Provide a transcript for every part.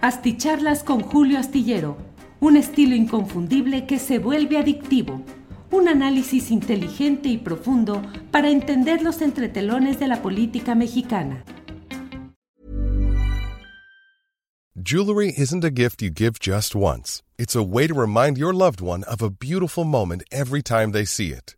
Asticharlas con Julio Astillero, un estilo inconfundible que se vuelve adictivo, un análisis inteligente y profundo para entender los entretelones de la política mexicana. Jewelry isn't a gift you give just once. It's a way to remind your loved one of a beautiful moment every time they see it.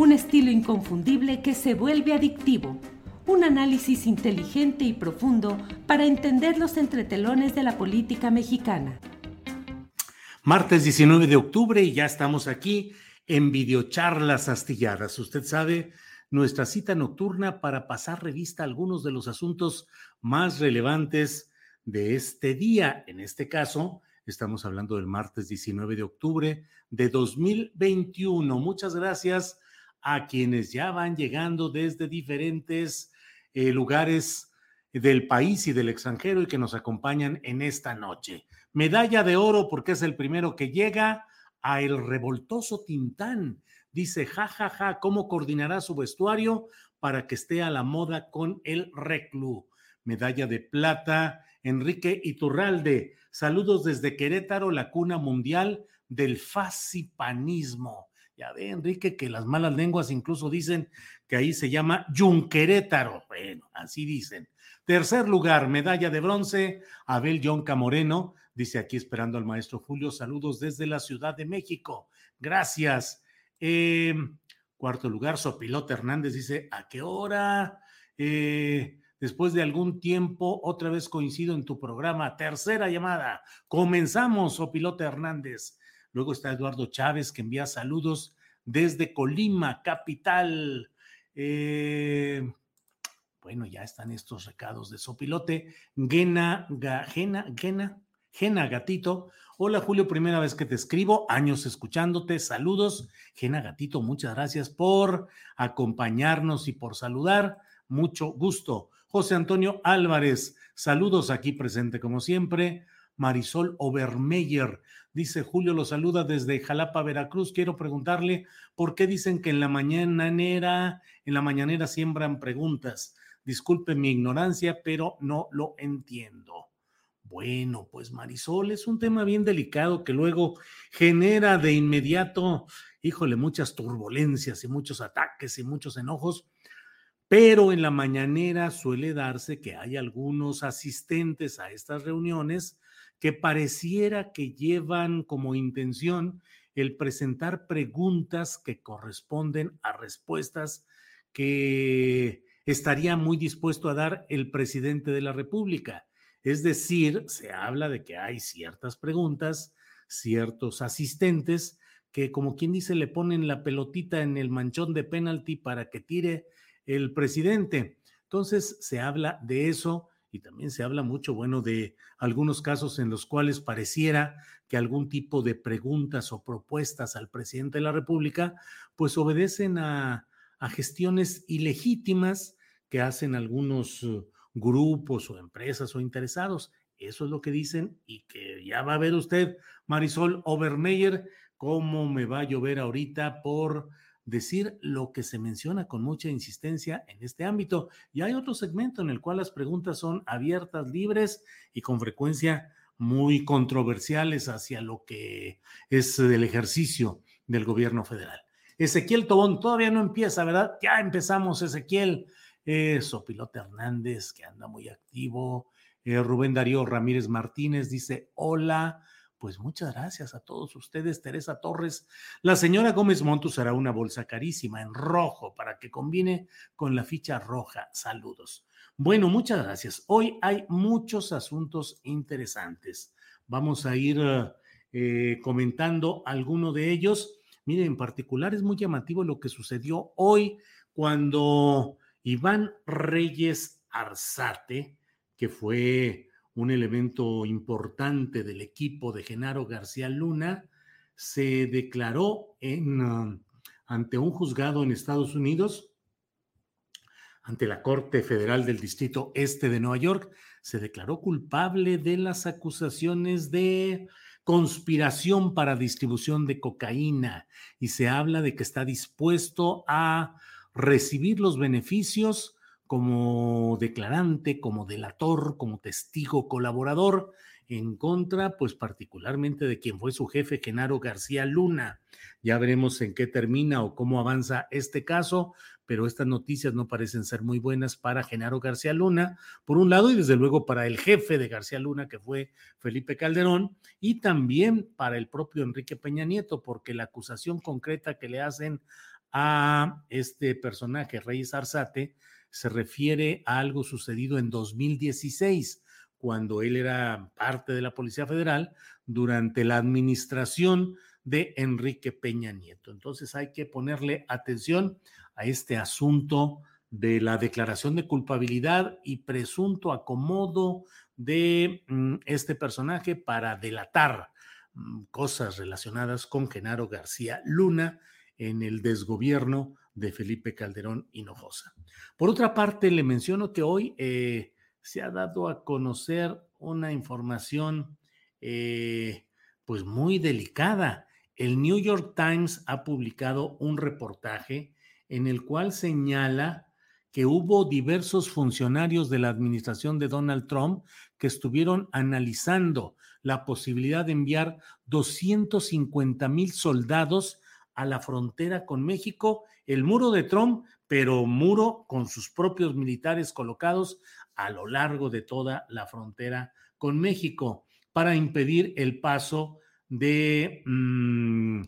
un estilo inconfundible que se vuelve adictivo, un análisis inteligente y profundo para entender los entretelones de la política mexicana. Martes 19 de octubre y ya estamos aquí en videocharlas astilladas. Usted sabe, nuestra cita nocturna para pasar revista a algunos de los asuntos más relevantes de este día. En este caso, estamos hablando del martes 19 de octubre de 2021. Muchas gracias a quienes ya van llegando desde diferentes eh, lugares del país y del extranjero y que nos acompañan en esta noche. Medalla de oro porque es el primero que llega a el revoltoso Tintán. Dice, jajaja, ja, ja, ¿cómo coordinará su vestuario para que esté a la moda con el reclu? Medalla de plata, Enrique Iturralde. Saludos desde Querétaro, la cuna mundial del fascipanismo. Ya ve, Enrique, que las malas lenguas incluso dicen que ahí se llama Yunquerétaro. Bueno, así dicen. Tercer lugar, medalla de bronce, Abel Yonca Moreno, dice aquí esperando al maestro Julio, saludos desde la Ciudad de México. Gracias. Eh, cuarto lugar, Sopilote Hernández dice, ¿a qué hora? Eh, después de algún tiempo, otra vez coincido en tu programa. Tercera llamada. Comenzamos, Sopilote Hernández. Luego está Eduardo Chávez, que envía saludos desde Colima, capital. Eh, bueno, ya están estos recados de Sopilote. Gena, Gena, Gena, Gena Gatito. Hola Julio, primera vez que te escribo, años escuchándote, saludos. Gena Gatito, muchas gracias por acompañarnos y por saludar. Mucho gusto. José Antonio Álvarez, saludos aquí presente como siempre. Marisol Obermeyer, dice Julio, lo saluda desde Jalapa, Veracruz. Quiero preguntarle por qué dicen que en la mañanera, en la mañanera siembran preguntas. Disculpe mi ignorancia, pero no lo entiendo. Bueno, pues Marisol, es un tema bien delicado que luego genera de inmediato, híjole, muchas turbulencias y muchos ataques y muchos enojos, pero en la mañanera suele darse que hay algunos asistentes a estas reuniones que pareciera que llevan como intención el presentar preguntas que corresponden a respuestas que estaría muy dispuesto a dar el presidente de la República. Es decir, se habla de que hay ciertas preguntas, ciertos asistentes que, como quien dice, le ponen la pelotita en el manchón de penalti para que tire el presidente. Entonces, se habla de eso y también se habla mucho, bueno, de algunos casos en los cuales pareciera que algún tipo de preguntas o propuestas al presidente de la República, pues obedecen a, a gestiones ilegítimas que hacen algunos uh, grupos o empresas o interesados. Eso es lo que dicen y que ya va a ver usted, Marisol Obermeyer, cómo me va a llover ahorita por decir lo que se menciona con mucha insistencia en este ámbito. Y hay otro segmento en el cual las preguntas son abiertas, libres y con frecuencia muy controversiales hacia lo que es el ejercicio del gobierno federal. Ezequiel Tobón todavía no empieza, ¿verdad? Ya empezamos, Ezequiel. Eh, Sopilote Hernández, que anda muy activo. Eh, Rubén Darío Ramírez Martínez dice: Hola, Pues muchas gracias a todos ustedes, Teresa Torres. La señora Gómez Montus hará una bolsa carísima en rojo para que combine con la ficha roja. Saludos. Bueno, muchas gracias. Hoy hay muchos asuntos interesantes. Vamos a ir eh, comentando alguno de ellos. Mire, en particular es muy llamativo lo que sucedió hoy cuando Iván Reyes Arzate, que fue un elemento importante del equipo de Genaro García Luna, se declaró en, um, ante un juzgado en Estados Unidos, ante la Corte Federal del Distrito Este de Nueva York, se declaró culpable de las acusaciones de conspiración para distribución de cocaína y se habla de que está dispuesto a recibir los beneficios como declarante, como delator, como testigo colaborador en contra, pues particularmente de quien fue su jefe, Genaro García Luna. Ya veremos en qué termina o cómo avanza este caso, pero estas noticias no parecen ser muy buenas para Genaro García Luna, por un lado, y desde luego para el jefe de García Luna, que fue Felipe Calderón, y también para el propio Enrique Peña Nieto, porque la acusación concreta que le hacen a este personaje, Reyes Arzate, se refiere a algo sucedido en 2016, cuando él era parte de la Policía Federal durante la administración de Enrique Peña Nieto. Entonces hay que ponerle atención a este asunto de la declaración de culpabilidad y presunto acomodo de mm, este personaje para delatar mm, cosas relacionadas con Genaro García Luna en el desgobierno de Felipe Calderón Hinojosa. Por otra parte, le menciono que hoy eh, se ha dado a conocer una información eh, pues muy delicada. El New York Times ha publicado un reportaje en el cual señala que hubo diversos funcionarios de la administración de Donald Trump que estuvieron analizando la posibilidad de enviar 250 mil soldados a la frontera con México, el muro de Trump, pero muro con sus propios militares colocados a lo largo de toda la frontera con México para impedir el paso de, mm,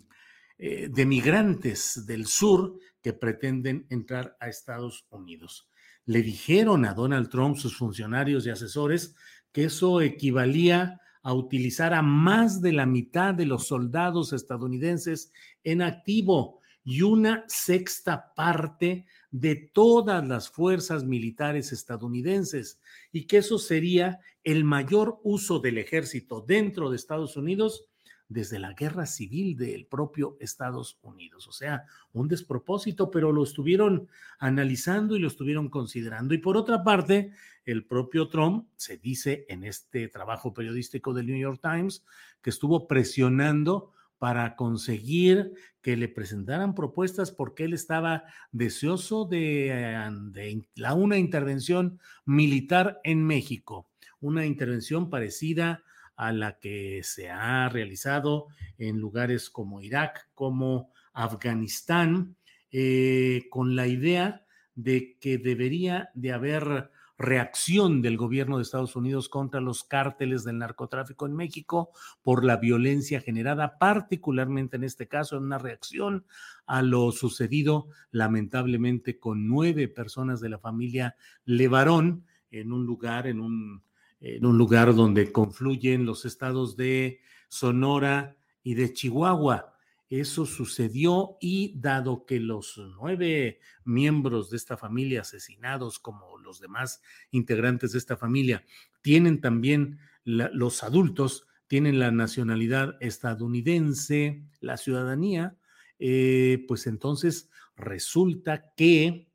eh, de migrantes del sur que pretenden entrar a Estados Unidos. Le dijeron a Donald Trump, sus funcionarios y asesores, que eso equivalía a utilizar a más de la mitad de los soldados estadounidenses en activo y una sexta parte de todas las fuerzas militares estadounidenses y que eso sería el mayor uso del ejército dentro de Estados Unidos desde la guerra civil del propio Estados Unidos. O sea, un despropósito, pero lo estuvieron analizando y lo estuvieron considerando. Y por otra parte, el propio Trump se dice en este trabajo periodístico del New York Times que estuvo presionando para conseguir que le presentaran propuestas porque él estaba deseoso de, de la, una intervención militar en México, una intervención parecida a la que se ha realizado en lugares como Irak, como Afganistán, eh, con la idea de que debería de haber reacción del gobierno de Estados Unidos contra los cárteles del narcotráfico en México por la violencia generada, particularmente en este caso, en una reacción a lo sucedido lamentablemente con nueve personas de la familia Levarón en un lugar, en un en un lugar donde confluyen los estados de Sonora y de Chihuahua. Eso sucedió y dado que los nueve miembros de esta familia asesinados, como los demás integrantes de esta familia, tienen también los adultos, tienen la nacionalidad estadounidense, la ciudadanía, eh, pues entonces resulta que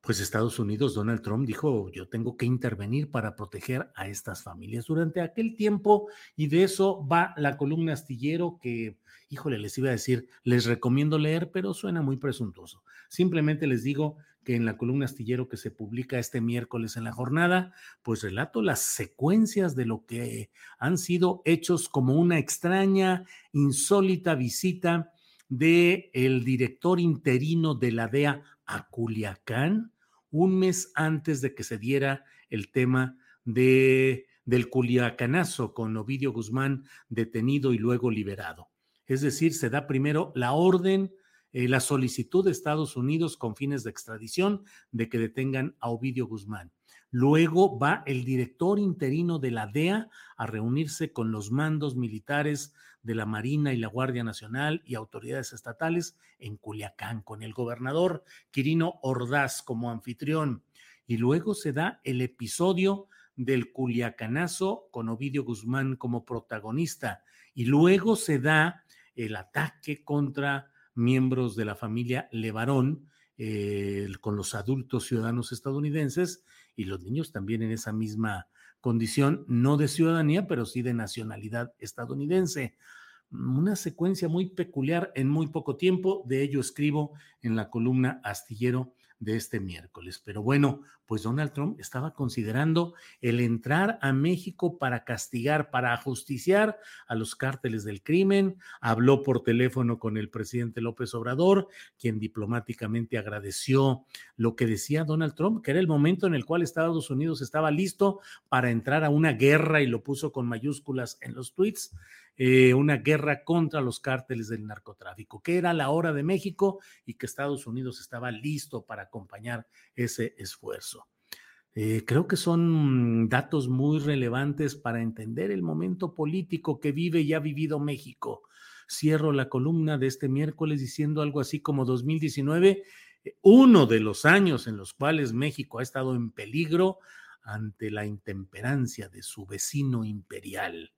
pues Estados Unidos, Donald Trump dijo, yo tengo que intervenir para proteger a estas familias durante aquel tiempo y de eso va la columna astillero que, híjole, les iba a decir, les recomiendo leer, pero suena muy presuntuoso. Simplemente les digo que en la columna astillero que se publica este miércoles en la jornada, pues relato las secuencias de lo que han sido hechos como una extraña, insólita visita de el director interino de la DEA a Culiacán un mes antes de que se diera el tema de del Culiacanazo con Ovidio Guzmán detenido y luego liberado. Es decir, se da primero la orden, eh, la solicitud de Estados Unidos con fines de extradición de que detengan a Ovidio Guzmán. Luego va el director interino de la DEA a reunirse con los mandos militares de la Marina y la Guardia Nacional y autoridades estatales en Culiacán, con el gobernador Quirino Ordaz como anfitrión. Y luego se da el episodio del Culiacanazo con Ovidio Guzmán como protagonista. Y luego se da el ataque contra miembros de la familia Levarón, eh, con los adultos ciudadanos estadounidenses y los niños también en esa misma condición, no de ciudadanía, pero sí de nacionalidad estadounidense. Una secuencia muy peculiar en muy poco tiempo, de ello escribo en la columna Astillero de este miércoles. Pero bueno, pues Donald Trump estaba considerando el entrar a México para castigar, para ajusticiar a los cárteles del crimen. Habló por teléfono con el presidente López Obrador, quien diplomáticamente agradeció lo que decía Donald Trump, que era el momento en el cual Estados Unidos estaba listo para entrar a una guerra y lo puso con mayúsculas en los tweets. Eh, una guerra contra los cárteles del narcotráfico, que era la hora de México y que Estados Unidos estaba listo para acompañar ese esfuerzo. Eh, creo que son datos muy relevantes para entender el momento político que vive y ha vivido México. Cierro la columna de este miércoles diciendo algo así como 2019, eh, uno de los años en los cuales México ha estado en peligro ante la intemperancia de su vecino imperial.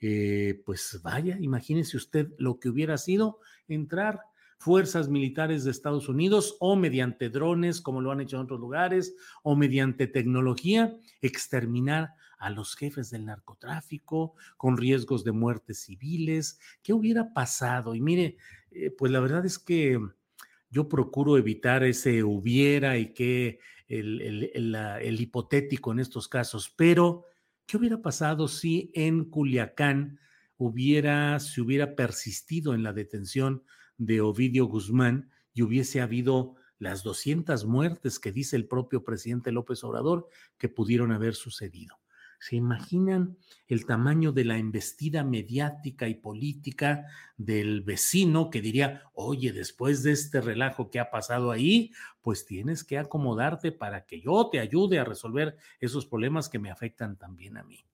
Eh, pues vaya, imagínese usted lo que hubiera sido entrar fuerzas militares de Estados Unidos o mediante drones, como lo han hecho en otros lugares, o mediante tecnología, exterminar a los jefes del narcotráfico con riesgos de muertes civiles. ¿Qué hubiera pasado? Y mire, eh, pues la verdad es que yo procuro evitar ese hubiera y que el hipotético en estos casos, pero ¿Qué hubiera pasado si en Culiacán hubiera, se hubiera persistido en la detención de Ovidio Guzmán y hubiese habido las 200 muertes que dice el propio presidente López Obrador que pudieron haber sucedido? ¿Se imaginan el tamaño de la embestida mediática y política del vecino que diría, oye, después de este relajo que ha pasado ahí, pues tienes que acomodarte para que yo te ayude a resolver esos problemas que me afectan también a mí?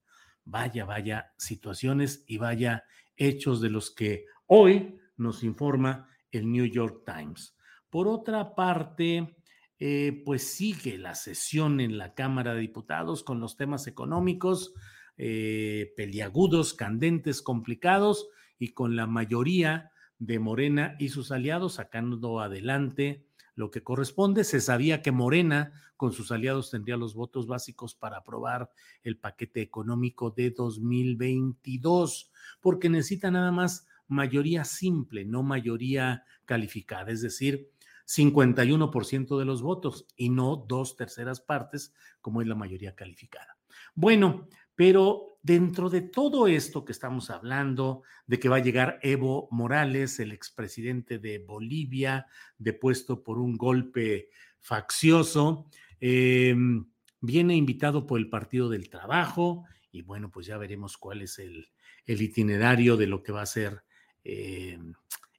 Vaya, vaya situaciones y vaya hechos de los que hoy nos informa el New York Times. Por otra parte, eh, pues sigue la sesión en la Cámara de Diputados con los temas económicos eh, peliagudos, candentes, complicados y con la mayoría de Morena y sus aliados sacando adelante lo que corresponde. Se sabía que Morena con sus aliados tendría los votos básicos para aprobar el paquete económico de 2022, porque necesita nada más mayoría simple, no mayoría calificada, es decir, 51% de los votos y no dos terceras partes, como es la mayoría calificada. Bueno, pero dentro de todo esto que estamos hablando, de que va a llegar Evo Morales, el expresidente de Bolivia, depuesto por un golpe faccioso, em, viene invitado por el Partido del Trabajo y bueno, pues ya veremos cuál es el, itinerario de lo que va a ser em,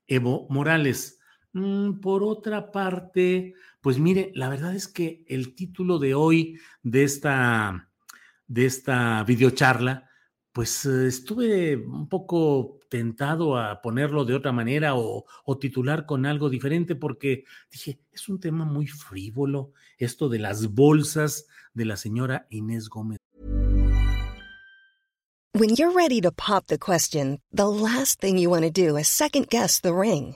Evo Morales. Mm, por otra parte, pues mire, la verdad es que el título de hoy de esta, de esta videocharla, pues eh, estuve un poco tentado a ponerlo de otra manera o, o, titular con algo diferente porque dije, es un tema muy frívolo, esto de las bolsas de la señora Inés Gómez. When you're ready to pop the question, the last thing you want to do is second guess the ring.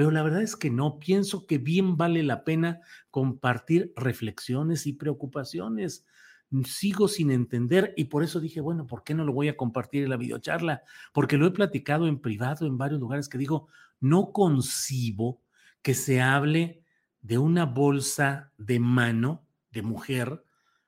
Pero la verdad es que no. Pienso que bien vale la pena compartir reflexiones y preocupaciones. sigo sin entender y por eso dije, bueno, ¿por qué no lo voy a compartir en la videocharla? Porque lo he platicado en privado en varios lugares que digo, no concibo que se hable de una bolsa de mano de mujer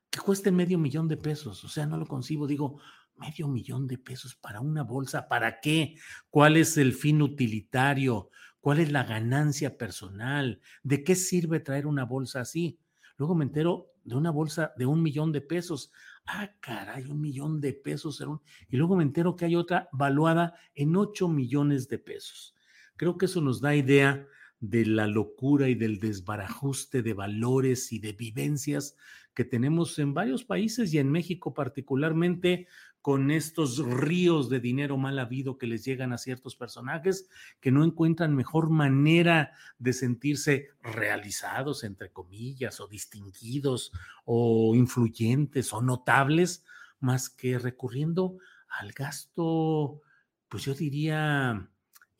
que cueste medio millón de pesos. O sea, no lo concibo. Digo, medio millón de pesos para una bolsa. ¿Para qué? ¿Cuál es el fin utilitario? ¿Cuál es la ganancia personal? ¿De qué sirve traer una bolsa así? Luego me entero de una bolsa de un millón de pesos. Ah, caray, un millón de pesos. Y luego me entero que hay otra valuada en ocho millones de pesos. Creo que eso nos da idea de la locura y del desbarajuste de valores y de vivencias que tenemos en varios países y en México particularmente con estos ríos de dinero mal habido que les llegan a ciertos personajes que no encuentran mejor manera de sentirse realizados, entre comillas, o distinguidos, o influyentes, o notables, más que recurriendo al gasto, pues yo diría,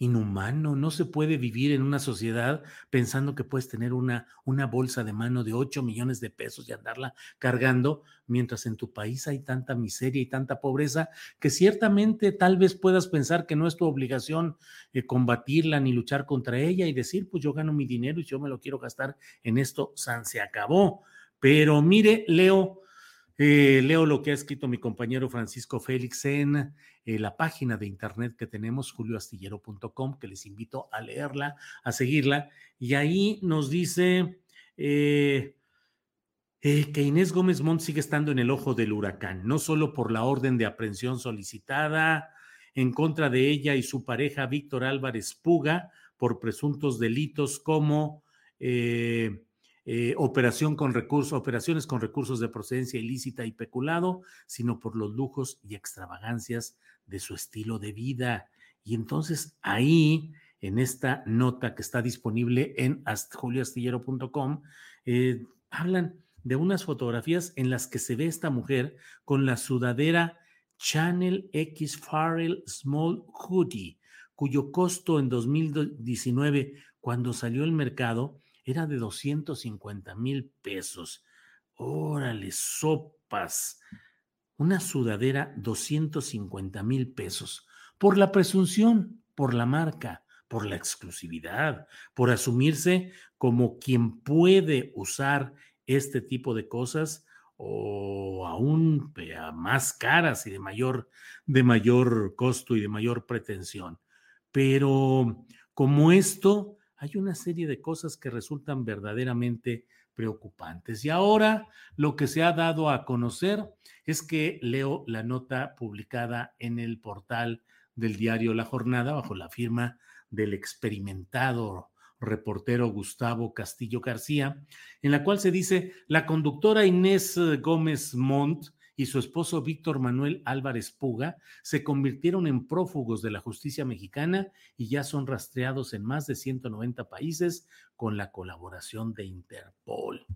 inhumano. No se puede vivir en una sociedad pensando que puedes tener una, una bolsa de mano de 8 millones de pesos y andarla cargando, mientras en tu país hay tanta miseria y tanta pobreza que ciertamente tal vez puedas pensar que no es tu obligación eh, combatirla ni luchar contra ella y decir, pues yo gano mi dinero y yo me lo quiero gastar en esto, San se acabó. Pero mire, Leo, eh, leo lo que ha escrito mi compañero Francisco Félix en eh, la página de internet que tenemos, julioastillero.com, que les invito a leerla, a seguirla. Y ahí nos dice eh, que Inés Gómez Montt sigue estando en el ojo del huracán, no solo por la orden de aprehensión solicitada en contra de ella y su pareja Víctor Álvarez Puga por presuntos delitos como... operación con recursos, operaciones con recursos de procedencia ilícita y peculado, sino por los lujos y extravagancias de su estilo de vida. Y entonces ahí, en esta nota que está disponible en julioastillero.com, eh, hablan de unas fotografías en las que se ve esta mujer con la sudadera Channel X Farrell Small Hoodie, cuyo costo en 2019, cuando salió al mercado, era de 250 mil pesos. Órale, sopas. Una sudadera, 250 mil pesos. Por la presunción, por la marca, por la exclusividad, por asumirse como quien puede usar este tipo de cosas o aún más caras y de mayor, de mayor costo y de mayor pretensión. Pero como esto, hay una serie de cosas que resultan verdaderamente preocupantes. Y ahora lo que se ha dado a conocer es que leo la nota publicada en el portal del diario La Jornada bajo la firma del experimentado reportero Gustavo Castillo García, en la cual se dice, la conductora Inés Gómez Montt y su esposo Víctor Manuel Álvarez Puga se convirtieron en prófugos de la justicia mexicana y ya son rastreados en más de 190 países con la colaboración de Interpol.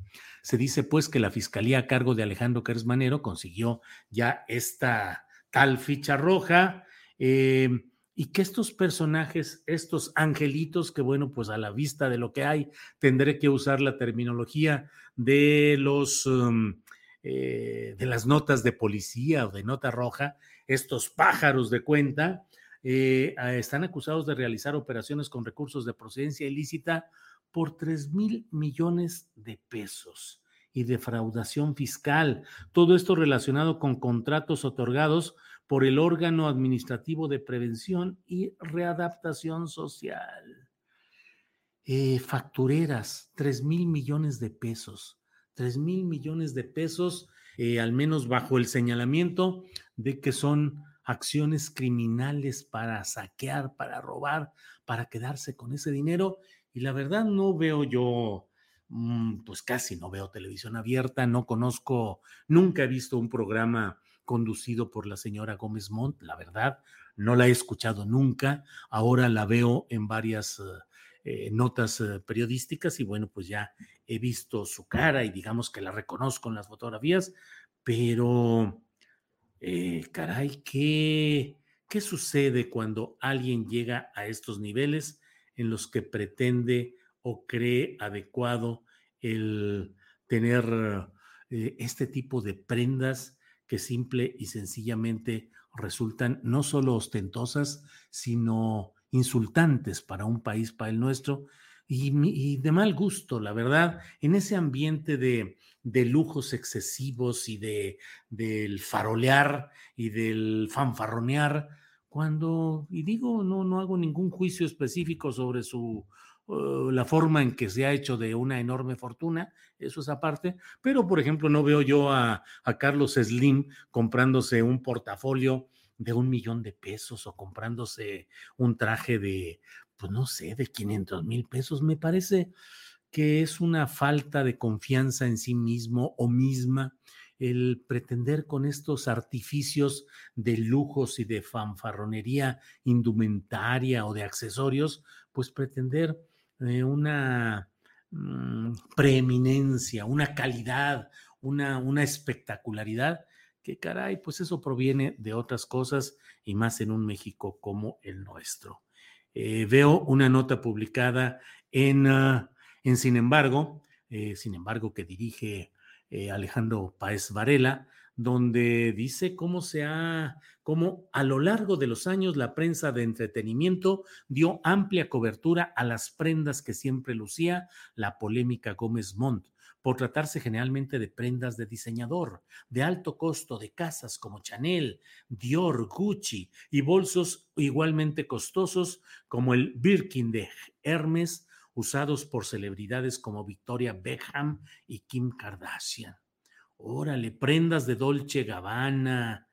Se dice pues que la fiscalía a cargo de Alejandro Kersmanero consiguió ya esta tal ficha roja. Eh, y que estos personajes, estos angelitos, que bueno, pues a la vista de lo que hay, tendré que usar la terminología de los um, eh, de las notas de policía o de nota roja, estos pájaros de cuenta, eh, están acusados de realizar operaciones con recursos de procedencia ilícita por 3 mil millones de pesos y defraudación fiscal. Todo esto relacionado con contratos otorgados por el órgano administrativo de prevención y readaptación social. Eh, factureras, 3 mil millones de pesos. 3 mil millones de pesos, eh, al menos bajo el señalamiento de que son acciones criminales para saquear, para robar, para quedarse con ese dinero. Y la verdad no veo yo, mm, pues casi no veo televisión abierta, no conozco, nunca he visto un programa conducido por la señora Gómez Montt, la verdad, no la he escuchado nunca, ahora la veo en varias eh, notas eh, periodísticas y bueno, pues ya he visto su cara y digamos que la reconozco en las fotografías, pero eh, caray, ¿qué, ¿qué sucede cuando alguien llega a estos niveles en los que pretende o cree adecuado el tener este tipo de prendas que simple y sencillamente resultan no solo ostentosas, sino insultantes para un país, para el nuestro, y, de mal gusto, la verdad, en ese ambiente de, lujos excesivos y de, del farolear y del fanfarronear, cuando, y digo, no, no hago ningún juicio específico sobre su, uh, la forma en que se ha hecho de una enorme fortuna, eso es aparte, pero por ejemplo no veo yo a, a Carlos Slim comprándose un portafolio de un millón de pesos o comprándose un traje de, pues no sé, de 500 mil pesos. Me parece que es una falta de confianza en sí mismo o misma el pretender con estos artificios de lujos y de fanfarronería indumentaria o de accesorios, pues pretender eh, una mm, preeminencia, una calidad, una, una espectacularidad que caray, pues eso proviene de otras cosas y más en un México como el nuestro. Eh, veo una nota publicada en, ah, en Sin embargo, eh, sin embargo, que dirige eh, Alejandro Paez Varela, donde dice cómo se ha, cómo a lo largo de los años la prensa de entretenimiento dio amplia cobertura a las prendas que siempre lucía la polémica Gómez Montt por tratarse generalmente de prendas de diseñador, de alto costo, de casas como Chanel, Dior, Gucci y bolsos igualmente costosos como el Birkin de Hermes, usados por celebridades como Victoria Beckham y Kim Kardashian. Órale, prendas de Dolce Gabbana,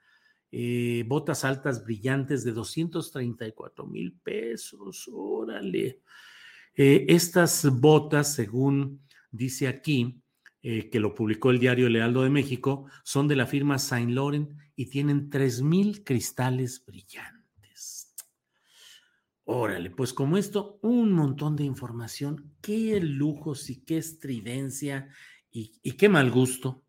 eh, botas altas brillantes de 234 mil pesos, órale. Eh, estas botas, según dice aquí, eh, que lo publicó el diario Lealdo de México, son de la firma Saint Laurent y tienen 3.000 cristales brillantes. Órale, pues como esto, un montón de información. Qué lujos y qué estridencia y, y qué mal gusto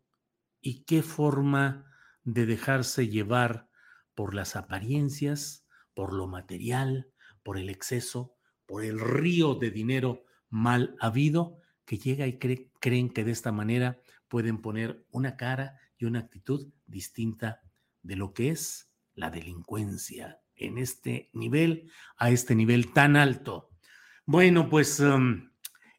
y qué forma de dejarse llevar por las apariencias, por lo material, por el exceso, por el río de dinero mal habido que llega y creen que de esta manera pueden poner una cara y una actitud distinta de lo que es la delincuencia en este nivel, a este nivel tan alto. Bueno, pues um,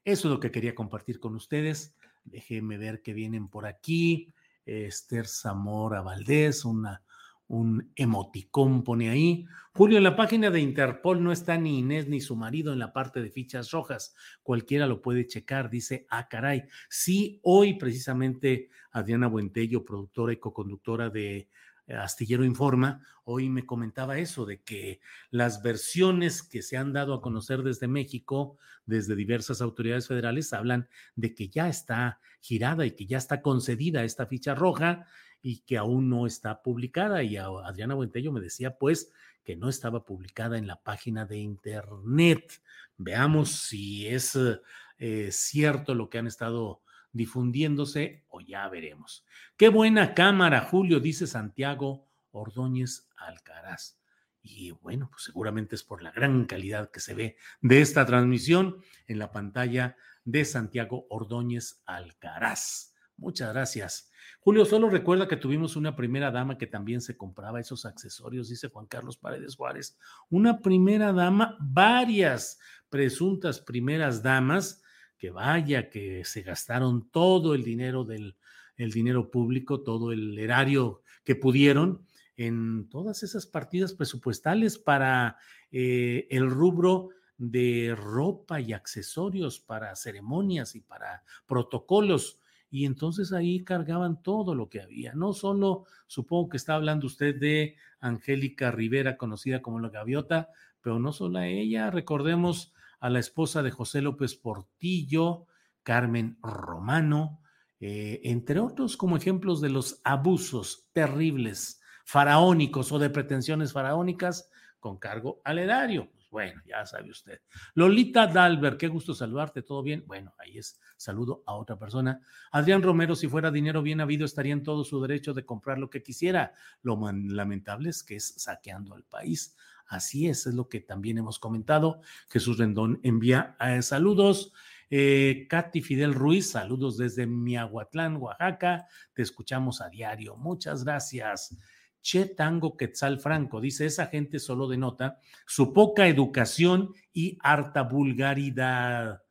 eso es lo que quería compartir con ustedes. Déjenme ver que vienen por aquí. Esther Zamora Valdés, una un emoticón pone ahí. Julio, en la página de Interpol no está ni Inés ni su marido en la parte de fichas rojas. Cualquiera lo puede checar, dice, ah, caray. Sí, hoy precisamente Adriana Buentello, productora y coconductora de eh, Astillero Informa, hoy me comentaba eso, de que las versiones que se han dado a conocer desde México, desde diversas autoridades federales, hablan de que ya está girada y que ya está concedida esta ficha roja y que aún no está publicada. Y Adriana Buentello me decía, pues, que no estaba publicada en la página de internet. Veamos si es eh, cierto lo que han estado difundiéndose o ya veremos. Qué buena cámara, Julio, dice Santiago Ordóñez Alcaraz. Y bueno, pues seguramente es por la gran calidad que se ve de esta transmisión en la pantalla de Santiago Ordóñez Alcaraz. Muchas gracias. Julio, solo recuerda que tuvimos una primera dama que también se compraba esos accesorios, dice Juan Carlos Paredes Juárez. Una primera dama, varias presuntas primeras damas, que vaya, que se gastaron todo el dinero del el dinero público, todo el erario que pudieron en todas esas partidas presupuestales para eh, el rubro de ropa y accesorios para ceremonias y para protocolos y entonces ahí cargaban todo lo que había. No solo, supongo que está hablando usted de Angélica Rivera, conocida como la Gaviota, pero no solo a ella, recordemos a la esposa de José López Portillo, Carmen Romano, eh, entre otros como ejemplos de los abusos terribles, faraónicos o de pretensiones faraónicas con cargo al erario. Pues bueno, ya sabe usted. Lolita Dalber, qué gusto saludarte, ¿todo bien? Bueno, ahí es, saludo a otra persona. Adrián Romero, si fuera dinero bien habido, estaría en todo su derecho de comprar lo que quisiera. Lo lamentable es que es saqueando al país. Así es, es lo que también hemos comentado. Jesús Rendón envía eh, saludos. Eh, Katy Fidel Ruiz, saludos desde Miahuatlán, Oaxaca. Te escuchamos a diario. Muchas gracias. Che Tango Quetzal Franco dice: esa gente solo denota su poca educación y harta vulgaridad.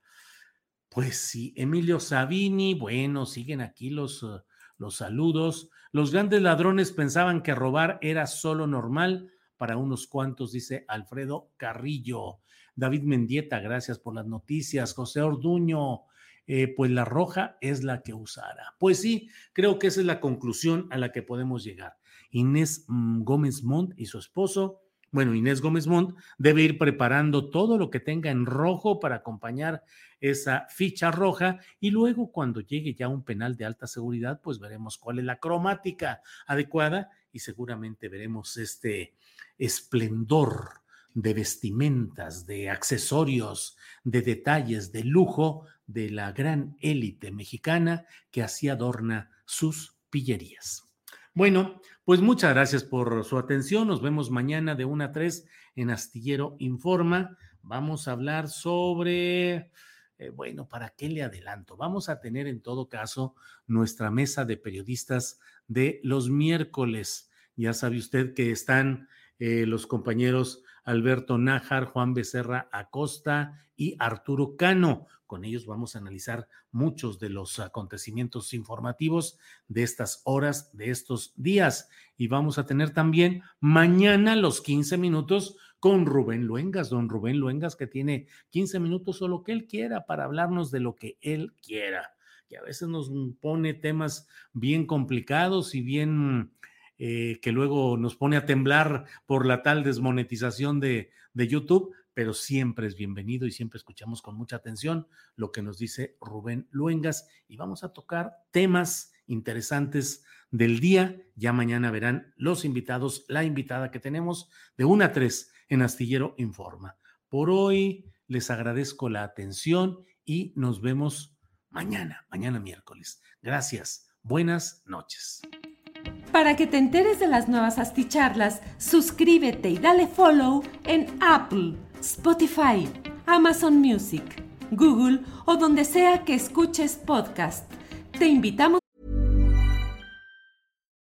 Pues sí, Emilio Sabini, bueno, siguen aquí los, uh, los saludos. Los grandes ladrones pensaban que robar era solo normal para unos cuantos, dice Alfredo Carrillo. David Mendieta, gracias por las noticias. José Orduño, eh, pues la roja es la que usará. Pues sí, creo que esa es la conclusión a la que podemos llegar. Inés mm, Gómez Montt y su esposo, bueno, Inés Gómez Montt debe ir preparando todo lo que tenga en rojo para acompañar esa ficha roja y luego cuando llegue ya un penal de alta seguridad, pues veremos cuál es la cromática adecuada y seguramente veremos este esplendor de vestimentas, de accesorios, de detalles, de lujo de la gran élite mexicana que así adorna sus pillerías. Bueno, pues muchas gracias por su atención. Nos vemos mañana de 1 a 3 en Astillero Informa. Vamos a hablar sobre, eh, bueno, ¿para qué le adelanto? Vamos a tener en todo caso nuestra mesa de periodistas de los miércoles. Ya sabe usted que están eh, los compañeros Alberto Nájar, Juan Becerra Acosta y Arturo Cano. Con ellos vamos a analizar muchos de los acontecimientos informativos de estas horas, de estos días. Y vamos a tener también mañana los 15 minutos con Rubén Luengas, don Rubén Luengas, que tiene 15 minutos o lo que él quiera para hablarnos de lo que él quiera. Y a veces nos pone temas bien complicados y bien eh, que luego nos pone a temblar por la tal desmonetización de, de YouTube, pero siempre es bienvenido y siempre escuchamos con mucha atención lo que nos dice Rubén Luengas y vamos a tocar temas interesantes del día. Ya mañana verán los invitados, la invitada que tenemos de 1 a 3 en Astillero Informa. Por hoy les agradezco la atención y nos vemos mañana, mañana miércoles. Gracias. Buenas noches. Para que te enteres de las nuevas asticharlas, suscríbete y dale follow en Apple, Spotify, Amazon Music, Google o donde sea que escuches podcast. Te invitamos.